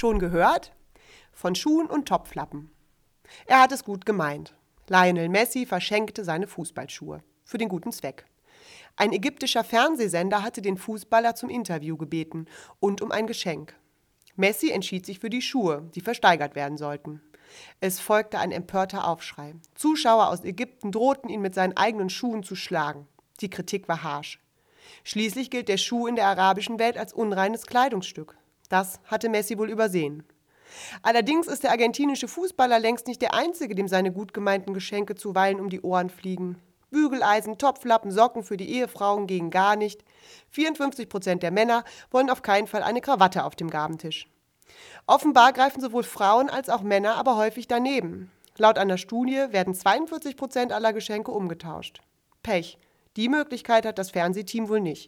Schon gehört? Von Schuhen und Topflappen. Er hat es gut gemeint. Lionel Messi verschenkte seine Fußballschuhe. Für den guten Zweck. Ein ägyptischer Fernsehsender hatte den Fußballer zum Interview gebeten und um ein Geschenk. Messi entschied sich für die Schuhe, die versteigert werden sollten. Es folgte ein empörter Aufschrei. Zuschauer aus Ägypten drohten ihn mit seinen eigenen Schuhen zu schlagen. Die Kritik war harsch. Schließlich gilt der Schuh in der arabischen Welt als unreines Kleidungsstück. Das hatte Messi wohl übersehen. Allerdings ist der argentinische Fußballer längst nicht der Einzige, dem seine gut gemeinten Geschenke zuweilen um die Ohren fliegen. Bügeleisen, Topflappen, Socken für die Ehefrauen gegen gar nicht. 54 Prozent der Männer wollen auf keinen Fall eine Krawatte auf dem Gabentisch. Offenbar greifen sowohl Frauen als auch Männer aber häufig daneben. Laut einer Studie werden 42 Prozent aller Geschenke umgetauscht. Pech. Die Möglichkeit hat das Fernsehteam wohl nicht.